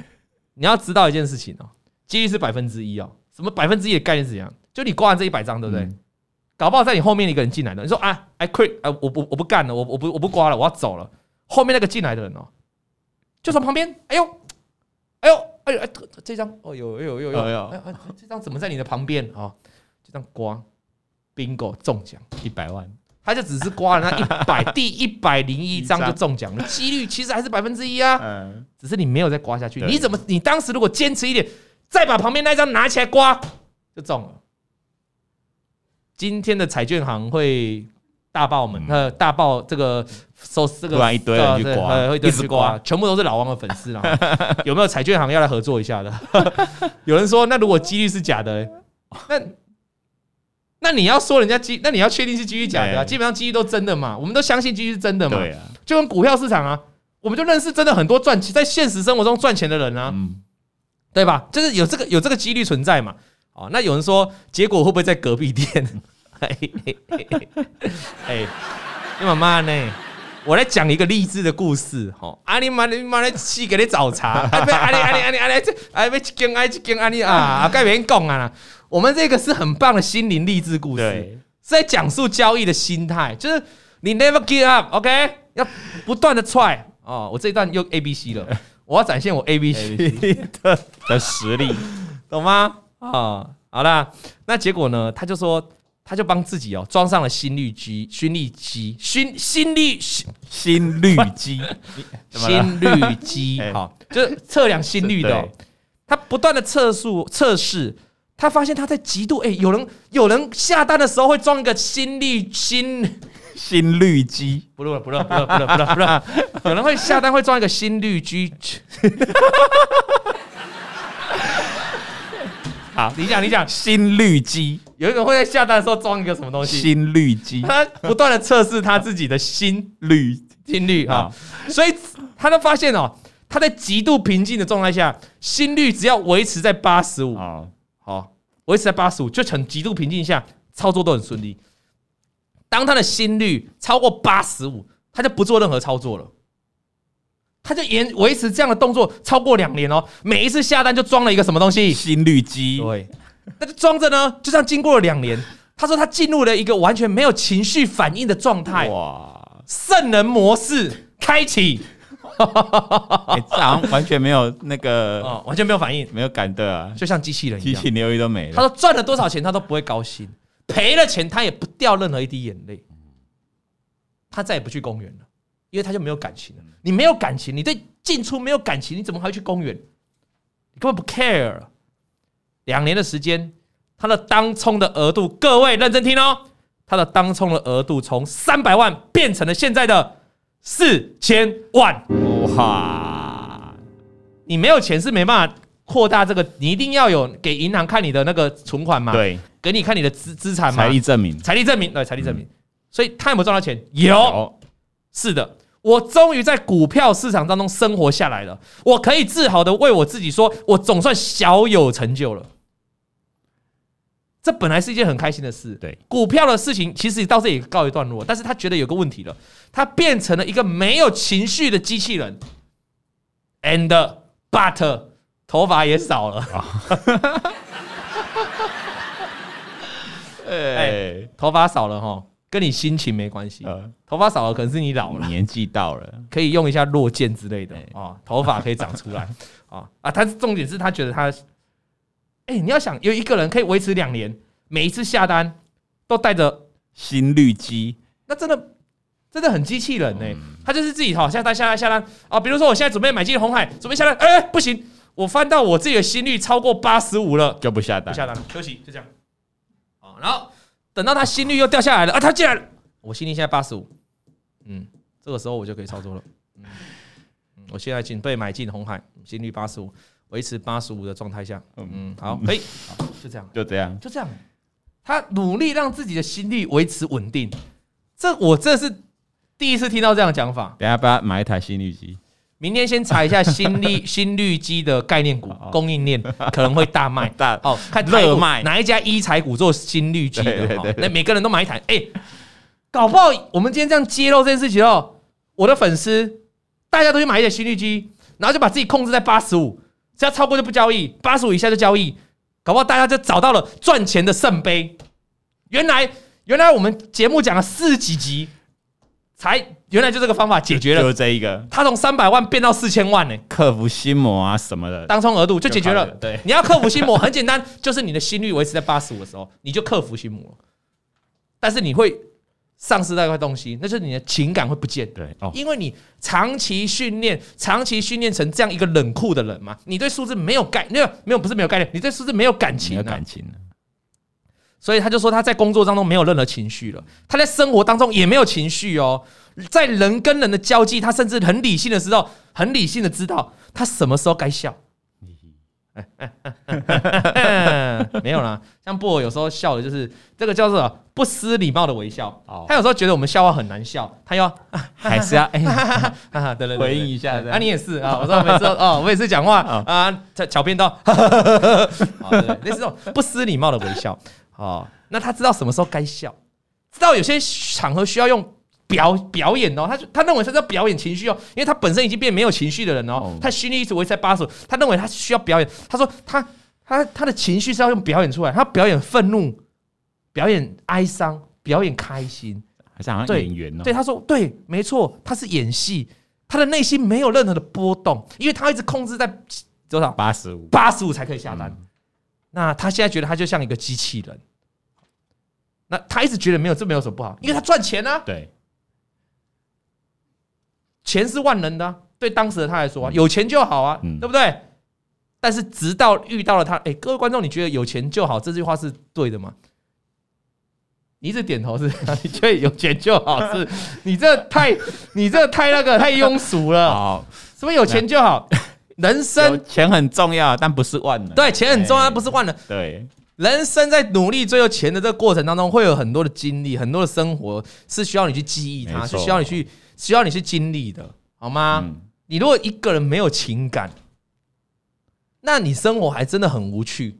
你要知道一件事情哦。几率是百分之一哦，什么百分之一的概念是怎样？就你刮完这一百张，对不对？嗯、搞不好在你后面一个人进来了，你说啊，I quit，啊，我不，我不干了，我我不我不刮了，我要走了。后面那个进来的人哦，就从旁边，哎呦，哎呦，哎呦，哎，这张，哦呦，哎呦，哎呦，哎呦，哎哎，这张怎么在你的旁边？啊？就这样刮，bingo 中奖一百万，他就只是刮了那 一百第一百零一张就中奖了，几率其实还是百分之一啊，嗯，只是你没有再刮下去。你怎么？你当时如果坚持一点？再把旁边那张拿起来刮，就中了。今天的彩券行会大爆们，呃，大爆这个收这个，突然一堆人去刮，一直刮，全部都是老王的粉丝啊。有没有彩券行要来合作一下的？有人说，那如果几率是假的，那那你要说人家基，那你要确定是基于假的啊？基本上基于都真的嘛，我们都相信基于是真的嘛。对啊，就跟股票市场啊，我们就认识真的很多赚钱，在现实生活中赚钱的人啊。对吧？就是有这个有这个几率存在嘛？哦，那有人说，结果会不会在隔壁店？哎，你妈妈呢？我来讲一个励志的故事。吼，阿里妈你妈来去给你找茬。阿里阿里阿里阿里阿里这哎被跟哎去跟阿里啊！该别人讲啊。我们这个是很棒的心灵励志故事，是在讲述交易的心态，就是你 never give up，OK？要不断的 try。哦，我这一段又 A B C 了。我要展现我 A B C 的的实力，懂吗？啊，好啦，那结果呢？他就说，他就帮自己哦装上了心率机、心率机、心心率心率机、心率机，好，就是测量心率的。他不断的测速测试，他发现他在极度哎，有人有人下单的时候会装一个心率心。心率机，不录了，不录了，不录了，不录了，不录了，不录了。有人会下单会装一个心率机。好，你讲，你讲，心率机。有一个人会在下单的时候装一个什么东西？心率机。他不断的测试他自己的心率，心率啊。所以他都发现哦，他在极度平静的状态下，心率只要维持在八十五，好，维持在八十五，就成极度平静下，操作都很顺利。当他的心率超过八十五，他就不做任何操作了，他就延维持这样的动作超过两年哦。每一次下单就装了一个什么东西？心率机。对，那就装着呢。就这样经过了两年，他说他进入了一个完全没有情绪反应的状态。哇！圣人模式开启，欸、这好像完全没有那个哦，完全没有反应，没有感的啊，就像机器人一样，机器流都没了。他说赚了多少钱他都不会高兴。赔了钱，他也不掉任何一滴眼泪，他再也不去公园了，因为他就没有感情了。你没有感情，你对进出没有感情，你怎么还会去公园？你根本不 care。两年的时间，他的当冲的额度，各位认真听哦，他的当冲的额度从三百万变成了现在的四千万。哇！你没有钱是没办法扩大这个，你一定要有给银行看你的那个存款嘛？对。给你看你的资资产嘛？财力证明，财力证明，对，财力证明。所以他有没有赚到钱？有，是的，我终于在股票市场当中生活下来了。我可以自豪的为我自己说，我总算小有成就了。这本来是一件很开心的事。对，股票的事情其实到这里也告一段落，但是他觉得有个问题了，他变成了一个没有情绪的机器人。And but 头发也少了。哎，头发少了哈，跟你心情没关系。头发少了可能是你老了，年纪到了，可以用一下落健之类的啊，头发可以长出来啊 啊！他重点是他觉得他，哎，你要想有一个人可以维持两年，每一次下单都带着心率机，那真的真的很机器人呢、欸。他就是自己好下单下单下单啊，比如说我现在准备买进红海，准备下单，哎，不行，我翻到我自己的心率超过八十五了，就不下单，不下单，休息，就这样。啊，然后等到他心率又掉下来了啊，他进来了，我心率现在八十五，嗯，这个时候我就可以操作了。嗯，我现在准备买进红海，心率八十五。维持八十五的状态下，嗯。嗯，好，可以，就这样，就这样，就这样。他努力让自己的心率维持稳定，这我这是第一次听到这样的讲法。等下不要买一台心率机，明天先查一下心率心率机的概念股供应链可能会大卖。大哦，看热卖。哪一家医材股做心率机的，那每个人都买一台，哎，搞不好我们今天这样揭露这件事情哦，我的粉丝大家都去买一台心率机，然后就把自己控制在八十五。只要超过就不交易，八十五以下就交易，搞不好大家就找到了赚钱的圣杯。原来，原来我们节目讲了四几集，才原来就这个方法解决了，就这一个。他从三百万变到四千万呢，克服心魔啊什么的，当冲额度就解决了。对，你要克服心魔很简单，就是你的心率维持在八十五的时候，你就克服心魔。但是你会。丧失那块东西，那就是你的情感会不见。对，哦因为你长期训练，长期训练成这样一个冷酷的人嘛，你对数字没有概，没有没有不是没有概念，你对数字没有感情，没有感情。所以他就说他在工作当中没有任何情绪了，他在生活当中也没有情绪哦，在人跟人的交际，他甚至很理性的时候，很理性的知道他什么时候该笑。没有啦，像布偶有时候笑的就是这个叫做不失礼貌的微笑。他有时候觉得我们笑话很难笑，他要 还是要哎，对对，回应一下。啊，你也是啊，我说每次哦，我也是讲话啊，巧片刀，对对，类似这种不失礼貌的微笑。哦，那他知道什么时候该笑，知道有些场合需要用。表表演哦，他他认为他在表演情绪哦，因为他本身已经变没有情绪的人哦，他心里一直维持在八十，他认为他需要表演。他说他他他的情绪是要用表演出来，他表演愤怒，表演哀伤，表演开心，还是好像演员哦。对，他说对，没错，他是演戏，他的内心没有任何的波动，因为他一直控制在多少？八十五，八十五才可以下单。那他现在觉得他就像一个机器人，那他一直觉得没有这没有什么不好，因为他赚钱啊。对。钱是万能的、啊，对当时的他来说、啊，有钱就好啊，嗯、对不对？但是直到遇到了他，哎，各位观众，你觉得有钱就好这句话是对的吗？你一直点头是，你觉得有钱就好是？你这太，你这太那个太庸俗了。好，什么有钱就好？人生钱很重要，但不是万能。对，钱很重要，但不是万能。对，人生在努力追求钱的这个过程当中，会有很多的经历，很多的生活是需要你去记忆它，是需要你去。需要你是经历的，好吗？嗯、你如果一个人没有情感，那你生活还真的很无趣。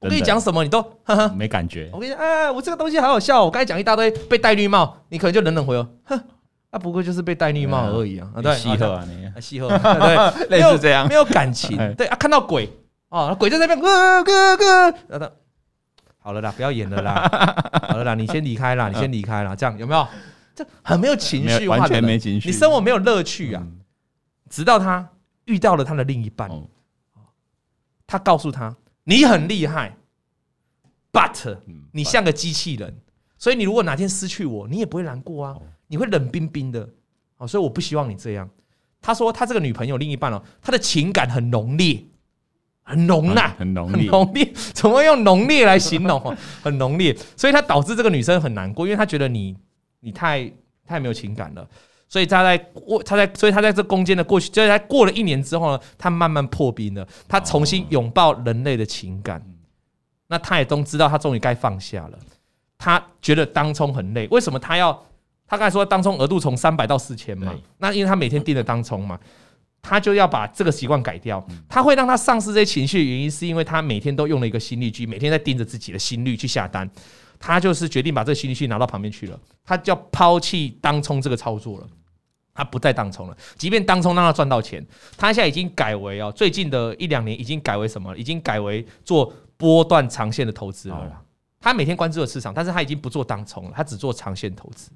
我跟你讲什么，你都呵呵没感觉。我跟你讲，啊，我这个东西好好笑。我刚才讲一大堆被戴绿帽，你可能就冷冷回哦，哼，那不过就是被戴绿帽而已啊。对，戏贺啊，你戏贺，对，类似这样，没有感情。对啊，看到鬼哦，鬼在那边，哥哥哥，好了啦，不要演了啦，好了啦，你先离开啦，你先离开啦，这样有没有？这很没有情绪化的，完全没情绪，你生活没有乐趣啊！直到他遇到了他的另一半，他告诉他：“你很厉害，but 你像个机器人，所以你如果哪天失去我，你也不会难过啊，你会冷冰冰的。好，所以我不希望你这样。”他说：“他这个女朋友另一半哦，他的情感很浓烈，很浓呐，很浓 烈，浓烈，怎么用浓烈来形容？很浓烈，所以他导致这个女生很难过，因为他觉得你。”你太太没有情感了，所以他在过他在所以他在这攻坚的过去，就是他过了一年之后呢，他慢慢破冰了，他重新拥抱人类的情感。那他也都知道，他终于该放下了。他觉得当冲很累，为什么他要？他刚才说当冲额度从三百到四千嘛，那因为他每天盯着当冲嘛，他就要把这个习惯改掉。他会让他丧失这些情绪的原因，是因为他每天都用了一个心率机，每天在盯着自己的心率去下单。他就是决定把这个心率器拿到旁边去了，他就要抛弃当冲这个操作了，他不再当冲了。即便当冲让他赚到钱，他现在已经改为哦，最近的一两年已经改为什么？已经改为做波段长线的投资了。他每天关注的市场，但是他已经不做当冲了，他只做长线投资。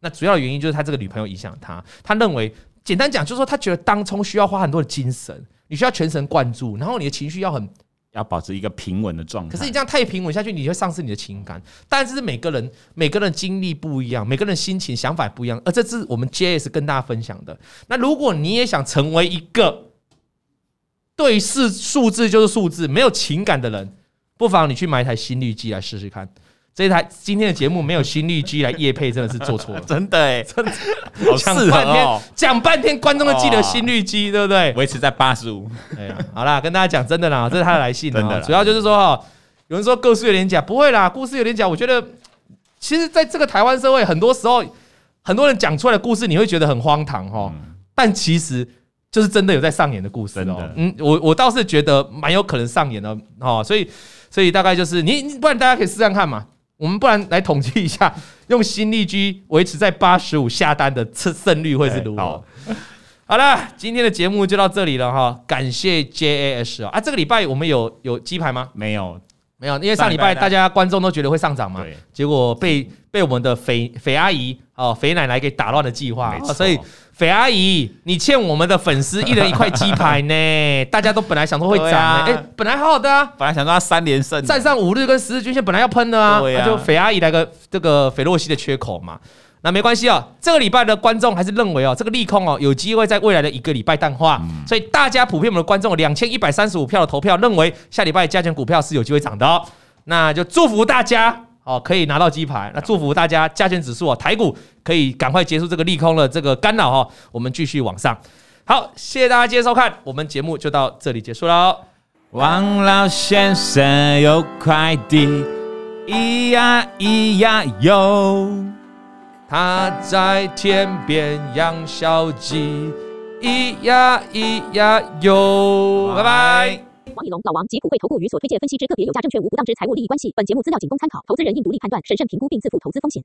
那主要的原因就是他这个女朋友影响他，他认为简单讲就是说，他觉得当冲需要花很多的精神，你需要全神贯注，然后你的情绪要很要保持一个平稳的状态。可是你这样太平稳下去，你会丧失你的情感。但是每个人每个人经历不一样，每个人心情想法不一样，而这是我们 JS 跟大家分享的。那如果你也想成为一个对视数字就是数字没有情感的人，不妨你去买一台心率计来试试看。这一台今天的节目没有心率机来夜配，真的是做错了，真的哎，真的讲半天讲半天，观众都记得心率机，对不对？维持在八十五。好啦，跟大家讲真的啦，这是他的来信啊，主要就是说哈，有人说故事有点假，不会啦，故事有点假。我觉得，其实在这个台湾社会，很多时候很多人讲出来的故事，你会觉得很荒唐哈，但其实就是真的有在上演的故事哦。嗯，我我倒是觉得蛮有可能上演的哦，所以所以大概就是你，不然大家可以试试看嘛。我们不然来统计一下，用心力居维持在八十五下单的胜胜率会是如何？好，了，今天的节目就到这里了哈，感谢 JAS 啊，这个礼拜我们有有鸡排吗？没有，没有，因为上礼拜大家观众都觉得会上涨嘛，结果被被我们的肥肥阿姨哦肥奶奶给打乱了计划，所以。肥阿姨，你欠我们的粉丝 一人一块鸡排呢？大家都本来想说会涨，哎，本来好好的啊，本来想说他三连胜，站上五日跟十日均线本来要喷的啊，那就肥阿姨来个这个斐洛西的缺口嘛。那没关系啊，这个礼拜的观众还是认为哦，这个利空哦有机会在未来的一个礼拜淡化，所以大家普遍我们的观众两千一百三十五票的投票认为下礼拜加权股票是有机会涨的，那就祝福大家。哦，可以拿到鸡排，那祝福大家加权指数啊，台股可以赶快结束这个利空的这个干扰哈，我们继续往上。好，谢谢大家今天收看，我们节目就到这里结束喽。王老先生有快递，咿呀咿呀哟，他在天边养小鸡，咿呀咿呀哟，拜拜。王以龙、老王及普惠投顾与所推荐分析之个别有价证券无不当之财务利益关系。本节目资料仅供参考，投资人应独立判断、审慎评估并自负投资风险。